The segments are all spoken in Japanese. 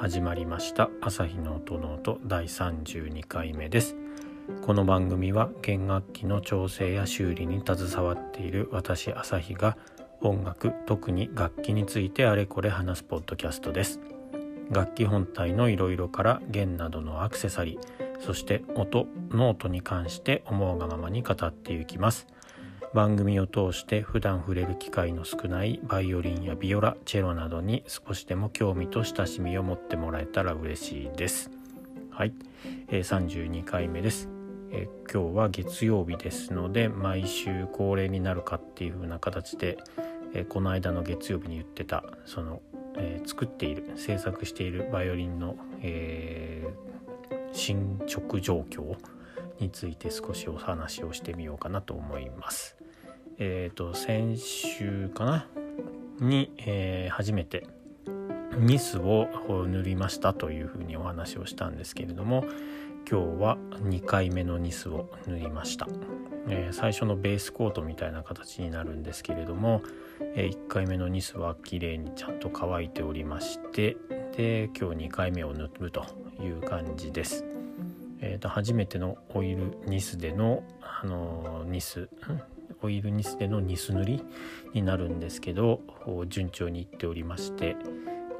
始まりました。朝日の音ノート第32回目です。この番組は弦楽器の調整や修理に携わっている私朝日が音楽特に楽器についてあれこれ話すポッドキャストです。楽器本体のいろいろから弦などのアクセサリーそして音ノートに関して思うがままに語っていきます。番組を通して普段触れる機会の少ないバイオリンやビオラチェロなどに少しでも興味と親しみを持ってもらえたら嬉しいです。はい、えー、32回目です、え、今日は月曜日ですので毎週恒例になるかっていう風な形で、え、この間の月曜日に言ってたその、え作っている制作しているバイオリンの、え進捗状況について少しお話をしてみようかなと思います。え、ー、と先週かな？に、えー、初めてニスを塗りましたというふうにお話をしたんですけれども今日は2回目のニスを塗りました、えー、最初のベースコートみたいな形になるんですけれども、えー、1回目のニスは綺麗にちゃんと乾いておりましてで今日2回目を塗るという感じです。えーと、初めてのオイルニスでの、あのニスオイルニスでのニス塗りになるんですけど順調にいっておりまして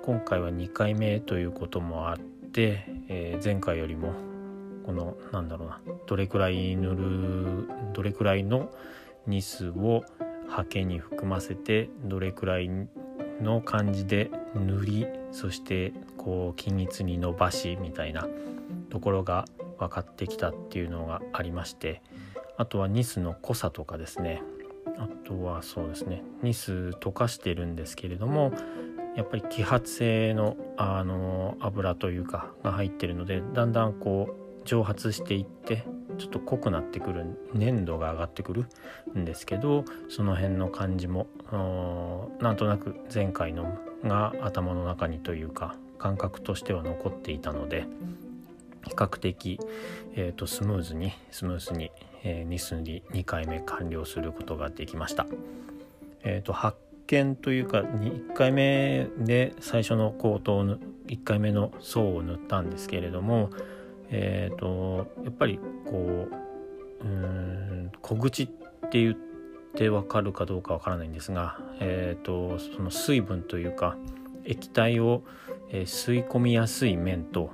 今回は2回目ということもあって、えー、前回よりもこのなんだろうなどれくらい塗るどれくらいのニスをハケに含ませてどれくらいの感じで塗りそしてこう均一に伸ばしみたいなところが分かってきたっていうのがありましてあとはニスの濃さとかですね。あとはそうですね。ニス溶かしてるんですけれどもやっぱり揮発性のあの油というかが入ってるのでだんだんこう蒸発していってちょっと濃くなってくる粘度が上がってくるんですけどその辺の感じもなんとなく前回のが頭の中にというか感覚としては残っていたので比較的、えーと、スムーズにスムーズに、えー、ニスに2回目完了することができました。えーと、発見というか1回目で最初のコートを1回目の層を塗ったんですけれども、えーと、やっぱりこううん小口って言ってわかるかどうかわからないんですが、えー、とその水分というか液体を、えー、吸い込みやすい面と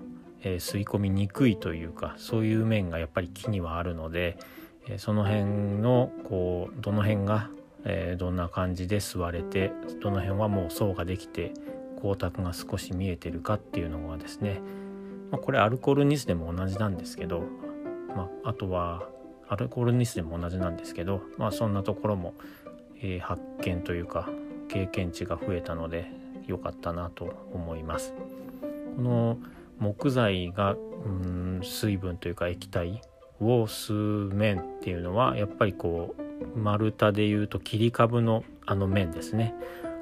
え、吸い込みにくいというかそういう面がやっぱり木にはあるので、え、その辺のこうどの辺が、え、どんな感じで吸われてどの辺はもう層ができて光沢が少し見えてるかっていうのがですね、まあ、これアルコールニスでも同じなんですけど、まあ、あとはアルコールニスでも同じなんですけど、まあ、そんなところも、え発見というか経験値が増えたので良かったなと思います。この木材がうん水分というか液体を吸う面っていうのはやっぱりこう丸太でいうと切り株のあの面ですね。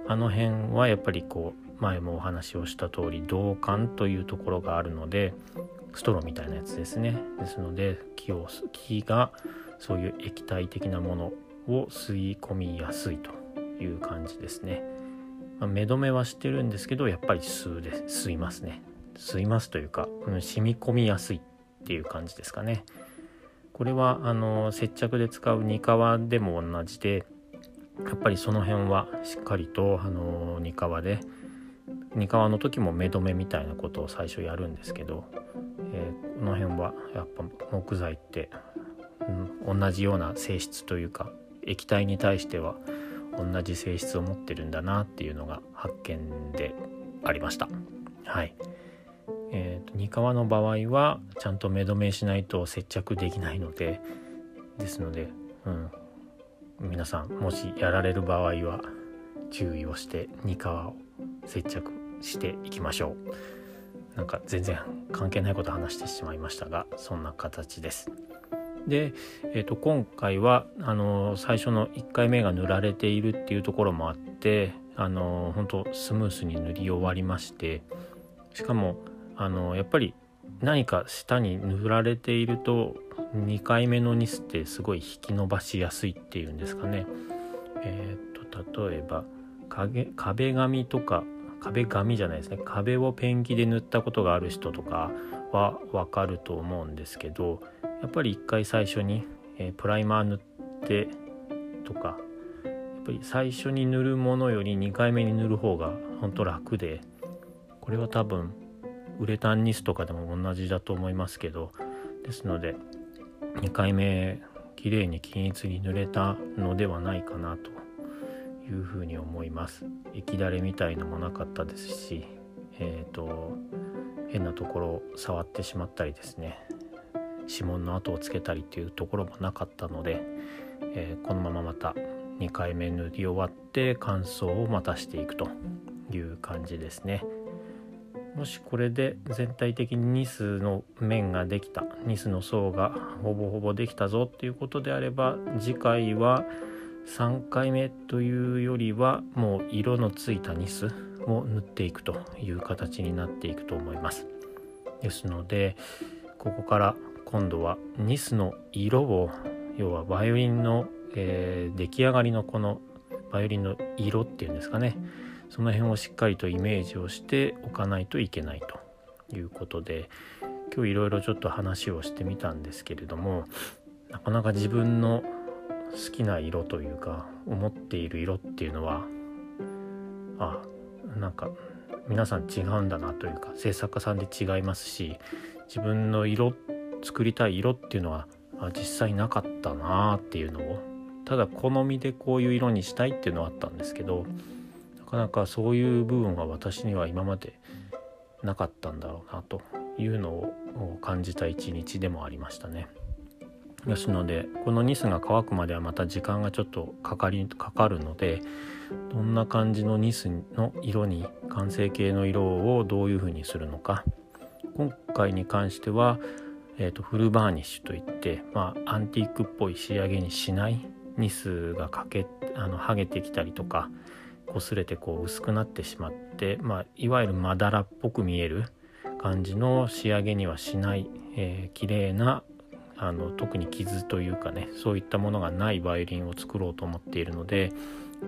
あの辺はやっぱりこう前もお話をした通り導管というところがあるのでストローみたいなやつですね。ですので木を木がそういう液体的なものを吸い込みやすいという感じですね、まあ、目止めはしてるんですけどやっぱり吸うで吸いますね。吸いますというか、うん、染み込みやすいっていう感じですかね。これはあの接着で使うニカワでも同じでやっぱりその辺はしっかりとあのニカワでニカワの時も目止めみたいなことを最初やるんですけど、えー、この辺はやっぱ木材って、うん、同じような性質というか液体に対しては同じ性質を持ってるんだなっていうのが発見でありました。はい。えーと、2革の場合はちゃんと目止めしないと接着できないのでですので、うん、皆さんもしやられる場合は注意をして2革を接着していきましょう。なんか全然関係ないこと話してしまいましたがそんな形です。で、えーと、今回はあの最初の1回目が塗られているっていうところもあってあの本当スムースに塗り終わりましてしかもあのやっぱり何か下に塗られていると2回目のニスってすごい引き伸ばしやすいっていうんですかね。えっ、と例えば壁紙とか壁紙じゃないですね壁をペンキで塗ったことがある人とかは分かると思うんですけどやっぱり一回最初に、えー、プライマー塗ってとかやっぱり最初に塗るものより2回目に塗る方が本当楽でこれは多分ウレタンニスとかでも同じだと思いますけどですので2回目綺麗に均一に塗れたのではないかなというふうに思います。液だれみたいのもなかったですしえっ、ー、と変なところを触ってしまったりですね指紋の跡をつけたりっていうところもなかったので、えー、このまままた2回目塗り終わって乾燥をまたしていくという感じですね。もしこれで全体的にニスの面ができたニスの層がほぼほぼできたぞっていうことであれば次回は3回目というよりはもう色のついたニスを塗っていくという形になっていくと思います。ですのでここから今度はニスの色を要はバイオリンの、えー、出来上がりのこのバイオリンの色っていうんですかね。その辺をしっかりとイメージをしておかないといけないということで今日いろいろちょっと話をしてみたんですけれどもなかなか自分の好きな色というか思っている色っていうのはあなんか皆さん違うんだなというか制作家さんで違いますし自分の色作りたい色っていうのは実際なかったなっていうのをただ好みでこういう色にしたいっていうのはあったんですけどかなかそういう部分は私には今までなかったんだろうなというのを感じた一日でもありましたね。ですのでこのニスが乾くまではまた時間がちょっとかかりかかるのでどんな感じのニスの色に完成形の色をどういうふうにするのか今回に関しては、えーと、フルバーニッシュといって、まあ、アンティークっぽい仕上げにしないニスがかけあの剥げてきたりとか擦れてこう薄くなってしまって、まあ、いわゆるまだらっぽく見える感じの仕上げにはしない、えー、綺麗なあの特に傷というかねそういったものがないバイオリンを作ろうと思っているので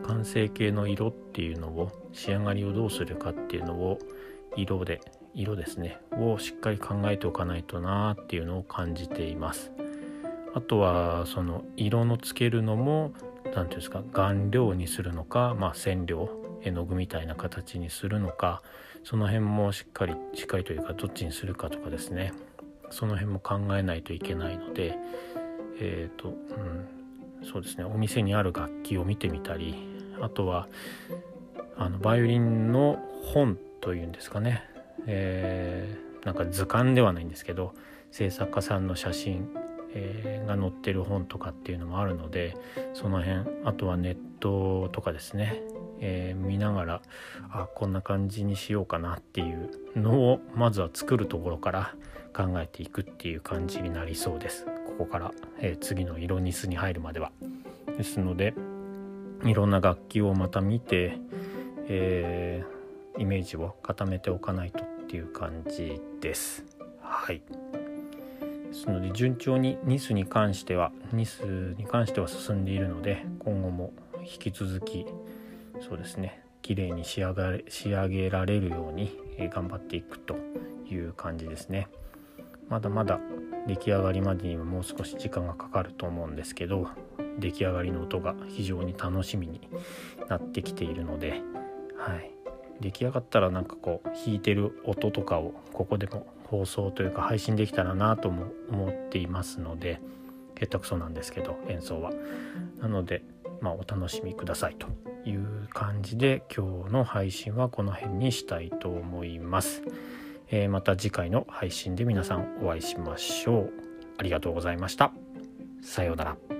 完成形の色っていうのを仕上がりをどうするかっていうのを色で色ですねをしっかり考えておかないとなっていうのを感じています。あとはその色のつけるのもていうんですか顔料にするのか、まあ、染料絵の具みたいな形にするのかその辺もしっかりしっかりというかどっちにするかとかですね。その辺も考えないといけないのでえっ、ー、と、うん、そうですね。お店にある楽器を見てみたりあとはあのバイオリンの本というんですかね、えー、なんか図鑑ではないんですけど制作家さんの写真、えー、が載ってる本とかっていうのもあるのでその辺あとはネットとかですね、えー、見ながらあこんな感じにしようかなっていうのをまずは作るところから考えていくっていう感じになりそうです。ここから、えー、次の色ニスに入るまでは。ですのでいろんな楽器をまた見て、えー、イメージを固めておかないとっていう感じです。はい。ですので順調にニスに関してはニスに関しては進んでいるので今後も引き続きそうですね綺麗に仕上がれ仕上げられるように頑張っていくという感じですね。まだまだ出来上がりまでにはもう少し時間がかかると思うんですけど出来上がりの音が非常に楽しみになってきているので、はい、出来上がったらなんかこう弾いてる音とかをここでも放送というか配信できたらなとも思っていますので下手くそなんですけど演奏は。なのでまあお楽しみくださいという感じで今日の配信はこの辺にしたいと思います。えー、また次回の配信で皆さんお会いしましょう。ありがとうございました。さようなら。